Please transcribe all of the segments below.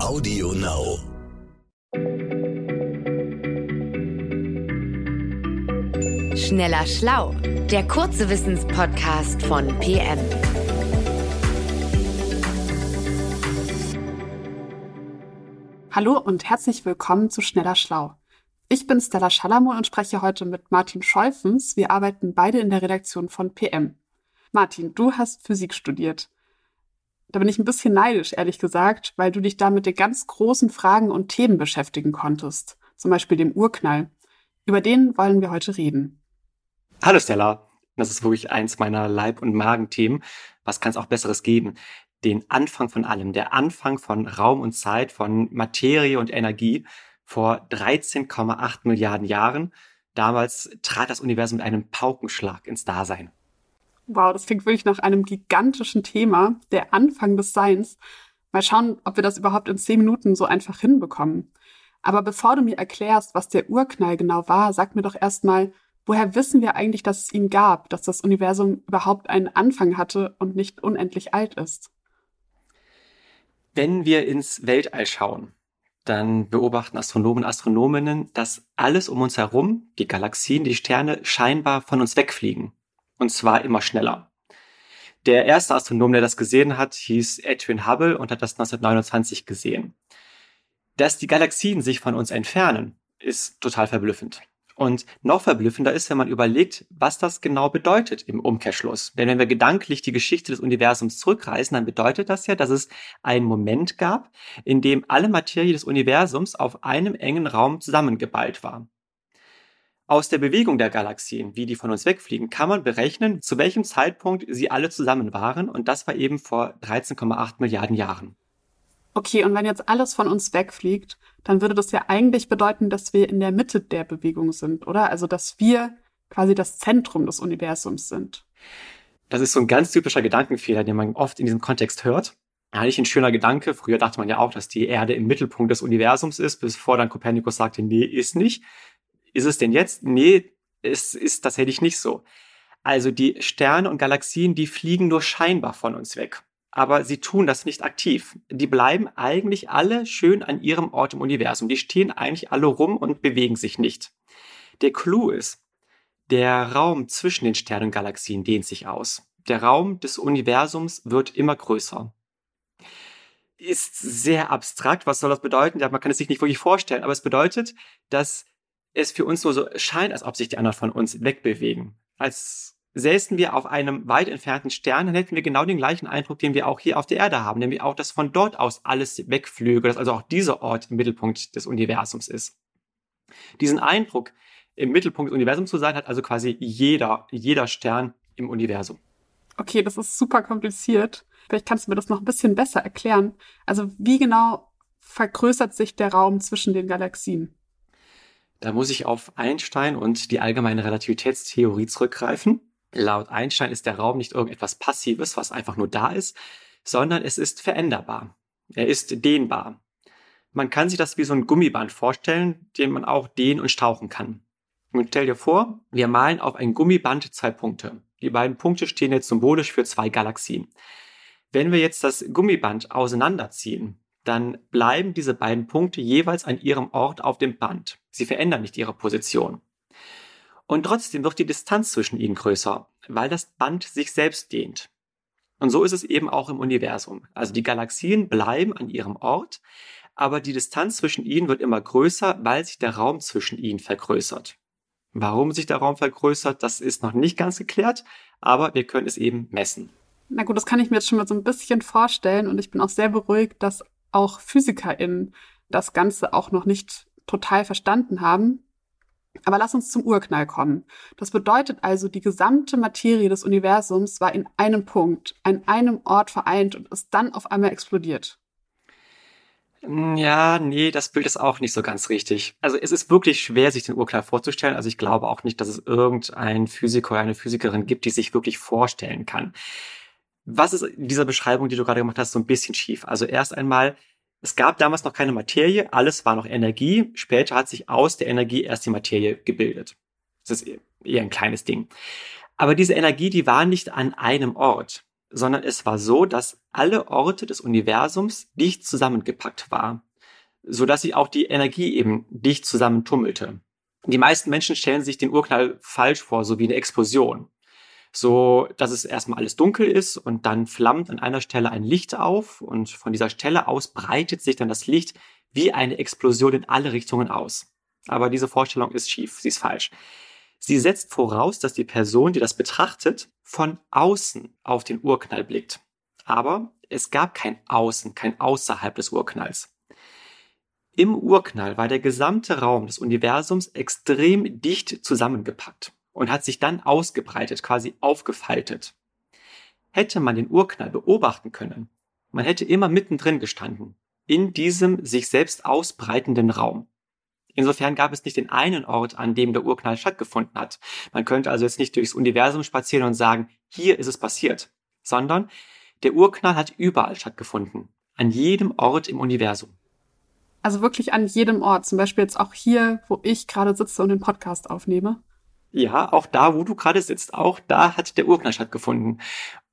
Audio Now. Schneller Schlau, der kurze Wissenspodcast von PM. Hallo und herzlich willkommen zu Schneller Schlau. Ich bin Stella Schalamon und spreche heute mit Martin Scheufens. Wir arbeiten beide in der Redaktion von PM. Martin, du hast Physik studiert. Da bin ich ein bisschen neidisch, ehrlich gesagt, weil du dich da mit den ganz großen Fragen und Themen beschäftigen konntest. Zum Beispiel dem Urknall. Über den wollen wir heute reden. Hallo Stella. Das ist wirklich eins meiner Leib- und Magenthemen. Was kann es auch Besseres geben? Den Anfang von allem, der Anfang von Raum und Zeit, von Materie und Energie vor 13,8 Milliarden Jahren. Damals trat das Universum mit einem Paukenschlag ins Dasein. Wow, das klingt wirklich nach einem gigantischen Thema, der Anfang des Seins. Mal schauen, ob wir das überhaupt in zehn Minuten so einfach hinbekommen. Aber bevor du mir erklärst, was der Urknall genau war, sag mir doch erstmal, woher wissen wir eigentlich, dass es ihn gab, dass das Universum überhaupt einen Anfang hatte und nicht unendlich alt ist? Wenn wir ins Weltall schauen, dann beobachten Astronomen und Astronominnen, dass alles um uns herum, die Galaxien, die Sterne, scheinbar von uns wegfliegen. Und zwar immer schneller. Der erste Astronom, der das gesehen hat, hieß Edwin Hubble und hat das 1929 gesehen. Dass die Galaxien sich von uns entfernen, ist total verblüffend. Und noch verblüffender ist, wenn man überlegt, was das genau bedeutet im Umkehrschluss. Denn wenn wir gedanklich die Geschichte des Universums zurückreisen, dann bedeutet das ja, dass es einen Moment gab, in dem alle Materie des Universums auf einem engen Raum zusammengeballt war. Aus der Bewegung der Galaxien, wie die von uns wegfliegen, kann man berechnen, zu welchem Zeitpunkt sie alle zusammen waren. Und das war eben vor 13,8 Milliarden Jahren. Okay, und wenn jetzt alles von uns wegfliegt, dann würde das ja eigentlich bedeuten, dass wir in der Mitte der Bewegung sind, oder? Also, dass wir quasi das Zentrum des Universums sind. Das ist so ein ganz typischer Gedankenfehler, den man oft in diesem Kontext hört. Eigentlich ein schöner Gedanke. Früher dachte man ja auch, dass die Erde im Mittelpunkt des Universums ist, bevor dann Kopernikus sagte, nee, ist nicht. Ist es denn jetzt? Nee, es ist tatsächlich nicht so. Also die Sterne und Galaxien, die fliegen nur scheinbar von uns weg aber sie tun das nicht aktiv. Die bleiben eigentlich alle schön an ihrem Ort im Universum. Die stehen eigentlich alle rum und bewegen sich nicht. Der Clou ist, der Raum zwischen den Sternen und Galaxien dehnt sich aus. Der Raum des Universums wird immer größer. Ist sehr abstrakt. Was soll das bedeuten? Ja, man kann es sich nicht wirklich vorstellen, aber es bedeutet, dass es für uns nur so scheint, als ob sich die anderen von uns wegbewegen. Als säßen wir auf einem weit entfernten Stern, dann hätten wir genau den gleichen Eindruck, den wir auch hier auf der Erde haben, nämlich auch, dass von dort aus alles wegflüge, dass also auch dieser Ort im Mittelpunkt des Universums ist. Diesen Eindruck, im Mittelpunkt des Universums zu sein, hat also quasi jeder, jeder Stern im Universum. Okay, das ist super kompliziert. Vielleicht kannst du mir das noch ein bisschen besser erklären. Also wie genau vergrößert sich der Raum zwischen den Galaxien? Da muss ich auf Einstein und die allgemeine Relativitätstheorie zurückgreifen. Laut Einstein ist der Raum nicht irgendetwas Passives, was einfach nur da ist, sondern es ist veränderbar. Er ist dehnbar. Man kann sich das wie so ein Gummiband vorstellen, den man auch dehnen und stauchen kann. Und stell dir vor, wir malen auf ein Gummiband zwei Punkte. Die beiden Punkte stehen jetzt symbolisch für zwei Galaxien. Wenn wir jetzt das Gummiband auseinanderziehen, dann bleiben diese beiden Punkte jeweils an ihrem Ort auf dem Band. Sie verändern nicht ihre Position. Und trotzdem wird die Distanz zwischen ihnen größer, weil das Band sich selbst dehnt. Und so ist es eben auch im Universum. Also die Galaxien bleiben an ihrem Ort, aber die Distanz zwischen ihnen wird immer größer, weil sich der Raum zwischen ihnen vergrößert. Warum sich der Raum vergrößert, das ist noch nicht ganz geklärt, aber wir können es eben messen. Na gut, das kann ich mir jetzt schon mal so ein bisschen vorstellen und ich bin auch sehr beruhigt, dass auch PhysikerInnen das Ganze auch noch nicht total verstanden haben. Aber lass uns zum Urknall kommen. Das bedeutet also, die gesamte Materie des Universums war in einem Punkt, an einem Ort vereint und ist dann auf einmal explodiert. Ja, nee, das Bild ist auch nicht so ganz richtig. Also es ist wirklich schwer, sich den Urknall vorzustellen. Also ich glaube auch nicht, dass es irgendein Physiker oder eine Physikerin gibt, die sich wirklich vorstellen kann. Was ist in dieser Beschreibung, die du gerade gemacht hast, so ein bisschen schief? Also erst einmal es gab damals noch keine Materie, alles war noch Energie. Später hat sich aus der Energie erst die Materie gebildet. Das ist eher ein kleines Ding. Aber diese Energie, die war nicht an einem Ort. sondern es war so, dass alle Orte des Universums dicht zusammengepackt waren, so dass sich auch die Energie eben dicht zusammentummelte. Die meisten Menschen stellen sich den Urknall falsch vor, so wie eine Explosion. So, dass es erstmal alles dunkel ist und dann flammt an einer Stelle ein Licht auf und von dieser Stelle aus breitet sich dann das Licht wie eine Explosion in alle Richtungen aus. Aber diese Vorstellung ist schief, sie ist falsch. Sie setzt voraus, dass die Person, die das betrachtet, von außen auf den Urknall blickt. Aber es gab kein Außen, kein Außerhalb des Urknalls. Im Urknall war der gesamte Raum des Universums extrem dicht zusammengepackt und hat sich dann ausgebreitet, quasi aufgefaltet. Hätte man den Urknall beobachten können, man hätte immer mittendrin gestanden, in diesem sich selbst ausbreitenden Raum. Insofern gab es nicht den einen Ort, an dem der Urknall stattgefunden hat. Man könnte also jetzt nicht durchs Universum spazieren und sagen, hier ist es passiert, sondern der Urknall hat überall stattgefunden. An jedem Ort im Universum. Also wirklich an jedem Ort. Zum Beispiel jetzt auch hier, wo ich gerade sitze und den Podcast aufnehme. Ja, auch da, wo du gerade sitzt, auch da hat der Urknall stattgefunden.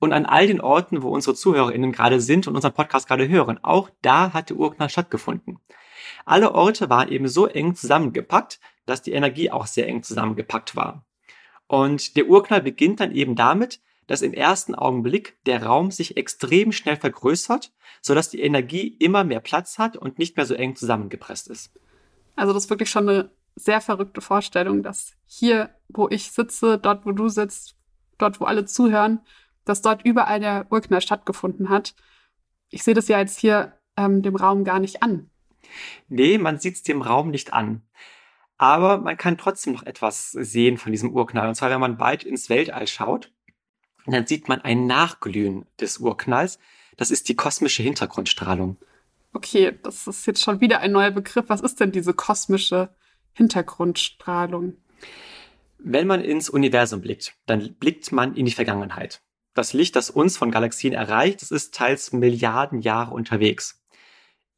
Und an all den Orten, wo unsere ZuhörerInnen gerade sind und unseren Podcast gerade hören, auch da hat der Urknall stattgefunden. Alle Orte waren eben so eng zusammengepackt, dass die Energie auch sehr eng zusammengepackt war. Und der Urknall beginnt dann eben damit, dass im ersten Augenblick der Raum sich extrem schnell vergrößert, sodass die Energie immer mehr Platz hat und nicht mehr so eng zusammengepresst ist. Also das ist wirklich schon eine sehr verrückte Vorstellung, dass hier, wo ich sitze, dort, wo du sitzt, dort, wo alle zuhören, dass dort überall der Urknall stattgefunden hat. Ich sehe das ja jetzt hier ähm, dem Raum gar nicht an. Nee, man sieht es dem Raum nicht an. Aber man kann trotzdem noch etwas sehen von diesem Urknall. Und zwar, wenn man weit ins Weltall schaut, dann sieht man ein Nachglühen des Urknalls. Das ist die kosmische Hintergrundstrahlung. Okay, das ist jetzt schon wieder ein neuer Begriff. Was ist denn diese kosmische Hintergrundstrahlung? Wenn man ins Universum blickt, dann blickt man in die Vergangenheit. Das Licht, das uns von Galaxien erreicht, das ist teils Milliarden Jahre unterwegs.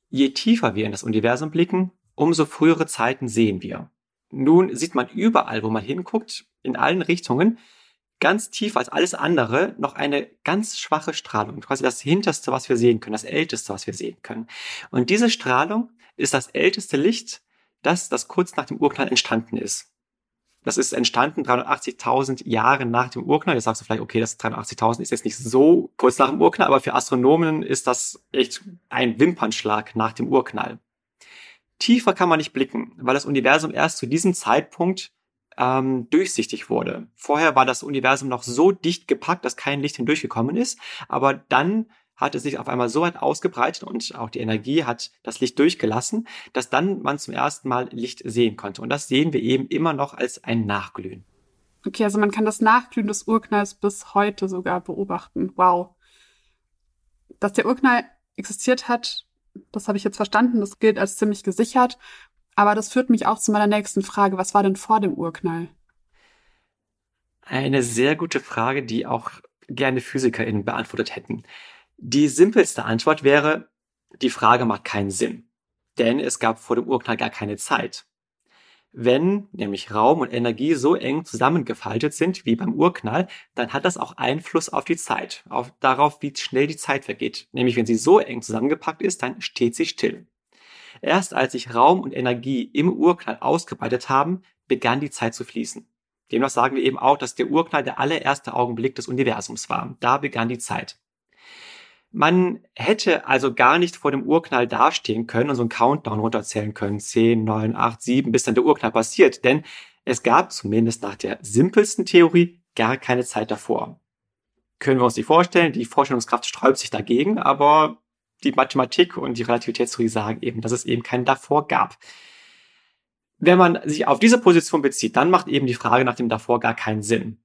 Je tiefer wir in das Universum blicken, umso frühere Zeiten sehen wir. Nun sieht man überall, wo man hinguckt, in allen Richtungen, ganz tief als alles andere noch eine ganz schwache Strahlung, quasi das hinterste, was wir sehen können, das älteste, was wir sehen können. Und diese Strahlung ist das älteste Licht, das, das kurz nach dem Urknall entstanden ist. Das ist entstanden 380.000 Jahre nach dem Urknall. Jetzt sagst du vielleicht, okay, das 380.000 ist jetzt nicht so kurz nach dem Urknall, aber für Astronomen ist das echt ein Wimpernschlag nach dem Urknall. Tiefer kann man nicht blicken, weil das Universum erst zu diesem Zeitpunkt ähm, durchsichtig wurde. Vorher war das Universum noch so dicht gepackt, dass kein Licht hindurchgekommen ist, aber dann hat es sich auf einmal so weit ausgebreitet und auch die Energie hat das Licht durchgelassen, dass dann man zum ersten Mal Licht sehen konnte. Und das sehen wir eben immer noch als ein Nachglühen. Okay, also man kann das Nachglühen des Urknalls bis heute sogar beobachten. Wow. Dass der Urknall existiert hat, das habe ich jetzt verstanden, das gilt als ziemlich gesichert. Aber das führt mich auch zu meiner nächsten Frage. Was war denn vor dem Urknall? Eine sehr gute Frage, die auch gerne PhysikerInnen beantwortet hätten. Die simpelste Antwort wäre, die Frage macht keinen Sinn. Denn es gab vor dem Urknall gar keine Zeit. Wenn nämlich Raum und Energie so eng zusammengefaltet sind wie beim Urknall, dann hat das auch Einfluss auf die Zeit, auf darauf, wie schnell die Zeit vergeht. Nämlich wenn sie so eng zusammengepackt ist, dann steht sie still. Erst als sich Raum und Energie im Urknall ausgebreitet haben, begann die Zeit zu fließen. Demnach sagen wir eben auch, dass der Urknall der allererste Augenblick des Universums war. Da begann die Zeit. Man hätte also gar nicht vor dem Urknall dastehen können und so einen Countdown runterzählen können. 10, 9, 8, 7, bis dann der Urknall passiert. Denn es gab zumindest nach der simpelsten Theorie gar keine Zeit davor. Können wir uns nicht vorstellen, die Vorstellungskraft sträubt sich dagegen, aber die Mathematik und die Relativitätstheorie sagen eben, dass es eben keinen davor gab. Wenn man sich auf diese Position bezieht, dann macht eben die Frage nach dem davor gar keinen Sinn.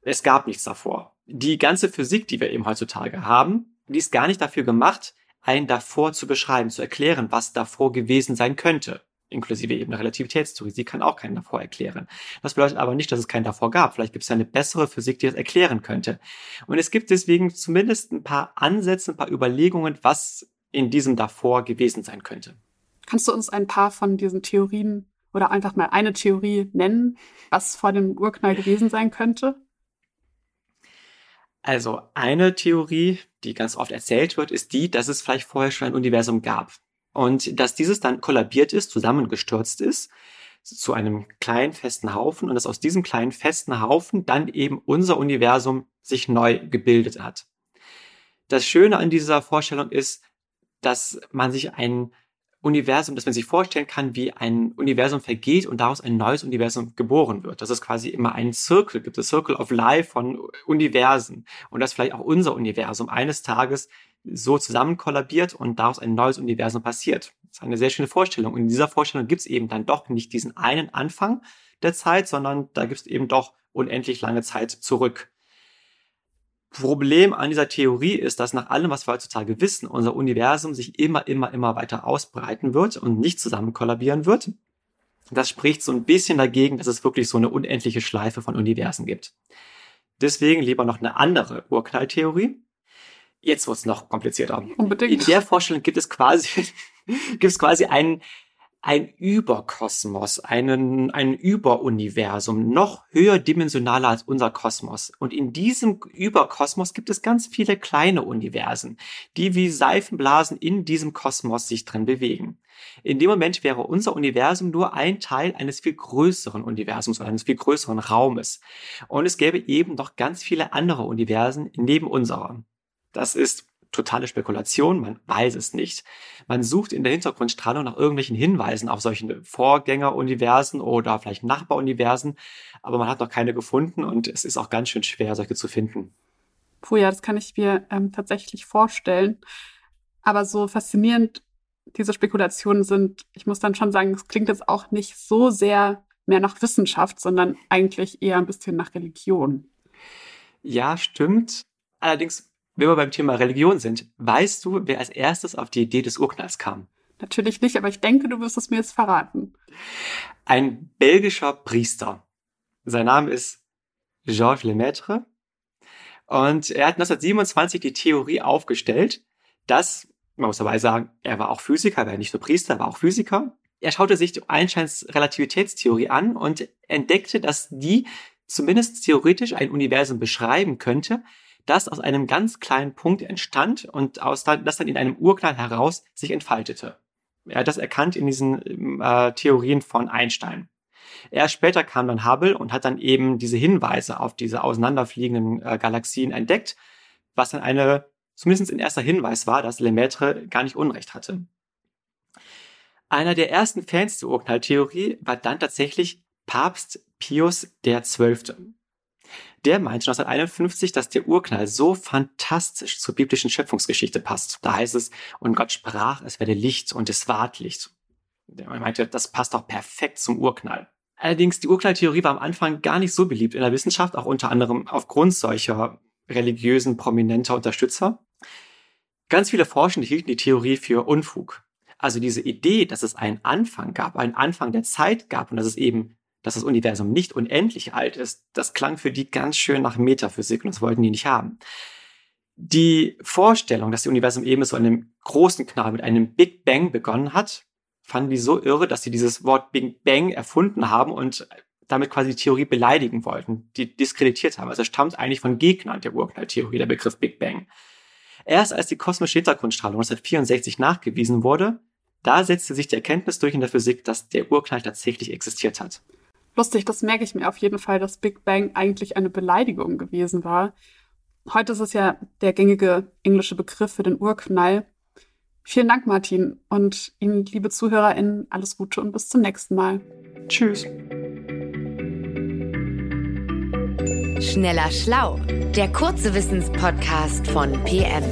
Es gab nichts davor. Die ganze Physik, die wir eben heutzutage haben, die ist gar nicht dafür gemacht, ein davor zu beschreiben, zu erklären, was davor gewesen sein könnte. Inklusive eben der Relativitätstheorie. Sie kann auch keinen davor erklären. Das bedeutet aber nicht, dass es keinen davor gab. Vielleicht gibt es eine bessere Physik, die das erklären könnte. Und es gibt deswegen zumindest ein paar Ansätze, ein paar Überlegungen, was in diesem davor gewesen sein könnte. Kannst du uns ein paar von diesen Theorien oder einfach mal eine Theorie nennen, was vor dem Urknall gewesen sein könnte? Also eine Theorie, die ganz oft erzählt wird, ist die, dass es vielleicht vorher schon ein Universum gab. Und dass dieses dann kollabiert ist, zusammengestürzt ist zu einem kleinen festen Haufen und dass aus diesem kleinen festen Haufen dann eben unser Universum sich neu gebildet hat. Das Schöne an dieser Vorstellung ist, dass man sich ein Universum, dass man sich vorstellen kann, wie ein Universum vergeht und daraus ein neues Universum geboren wird. Dass es quasi immer einen Circle gibt, das Circle of Life von Universen und dass vielleicht auch unser Universum eines Tages so zusammen kollabiert und daraus ein neues Universum passiert. Das ist eine sehr schöne Vorstellung. Und in dieser Vorstellung gibt es eben dann doch nicht diesen einen Anfang der Zeit, sondern da gibt es eben doch unendlich lange Zeit zurück. Problem an dieser Theorie ist, dass nach allem, was wir heutzutage wissen, unser Universum sich immer, immer, immer weiter ausbreiten wird und nicht zusammen kollabieren wird. Das spricht so ein bisschen dagegen, dass es wirklich so eine unendliche Schleife von Universen gibt. Deswegen lieber noch eine andere Urknalltheorie. Jetzt wird's noch komplizierter. Unbedingt. In der Vorstellung gibt es quasi, gibt es quasi einen ein Überkosmos, einen, ein Überuniversum, noch höher dimensionaler als unser Kosmos. Und in diesem Überkosmos gibt es ganz viele kleine Universen, die wie Seifenblasen in diesem Kosmos sich drin bewegen. In dem Moment wäre unser Universum nur ein Teil eines viel größeren Universums oder eines viel größeren Raumes. Und es gäbe eben noch ganz viele andere Universen neben unserer. Das ist totale Spekulation, man weiß es nicht. Man sucht in der Hintergrundstrahlung nach irgendwelchen Hinweisen auf solche Vorgängeruniversen oder vielleicht Nachbaruniversen, aber man hat noch keine gefunden und es ist auch ganz schön schwer, solche zu finden. Puh, ja, das kann ich mir ähm, tatsächlich vorstellen. Aber so faszinierend diese Spekulationen sind, ich muss dann schon sagen, es klingt jetzt auch nicht so sehr mehr nach Wissenschaft, sondern eigentlich eher ein bisschen nach Religion. Ja, stimmt. Allerdings wenn wir beim Thema Religion sind, weißt du, wer als erstes auf die Idee des Urknalls kam? Natürlich nicht, aber ich denke, du wirst es mir jetzt verraten. Ein belgischer Priester. Sein Name ist Georges Lemaitre. Und er hat 1927 die Theorie aufgestellt, dass, man muss dabei sagen, er war auch Physiker, er war nicht nur Priester, er war auch Physiker. Er schaute sich die Einsteins Relativitätstheorie an und entdeckte, dass die zumindest theoretisch ein Universum beschreiben könnte, das aus einem ganz kleinen Punkt entstand und aus, das dann in einem Urknall heraus sich entfaltete. Er hat das erkannt in diesen äh, Theorien von Einstein. Erst später kam dann Hubble und hat dann eben diese Hinweise auf diese auseinanderfliegenden äh, Galaxien entdeckt, was dann eine, zumindest ein erster Hinweis war, dass Lemaitre gar nicht Unrecht hatte. Einer der ersten Fans der Urknalltheorie war dann tatsächlich Papst Pius XII. Der meinte 1951, dass der Urknall so fantastisch zur biblischen Schöpfungsgeschichte passt. Da heißt es, und Gott sprach, es werde Licht und es ward Licht. Er meinte, das passt doch perfekt zum Urknall. Allerdings, die Urknalltheorie war am Anfang gar nicht so beliebt in der Wissenschaft, auch unter anderem aufgrund solcher religiösen, prominenter Unterstützer. Ganz viele Forschende hielten die Theorie für Unfug. Also diese Idee, dass es einen Anfang gab, einen Anfang der Zeit gab und dass es eben dass das Universum nicht unendlich alt ist, das klang für die ganz schön nach Metaphysik und das wollten die nicht haben. Die Vorstellung, dass das Universum eben so einem großen Knall mit einem Big Bang begonnen hat, fanden die so irre, dass sie dieses Wort Big Bang erfunden haben und damit quasi die Theorie beleidigen wollten, die diskreditiert haben. Also stammt eigentlich von Gegnern der Urknalltheorie, der Begriff Big Bang. Erst als die kosmische Hintergrundstrahlung 1964 nachgewiesen wurde, da setzte sich die Erkenntnis durch in der Physik, dass der Urknall tatsächlich existiert hat. Lustig, das merke ich mir auf jeden Fall, dass Big Bang eigentlich eine Beleidigung gewesen war. Heute ist es ja der gängige englische Begriff für den Urknall. Vielen Dank, Martin. Und Ihnen, liebe ZuhörerInnen, alles Gute und bis zum nächsten Mal. Tschüss. Schneller Schlau, der kurze Wissenspodcast von PM.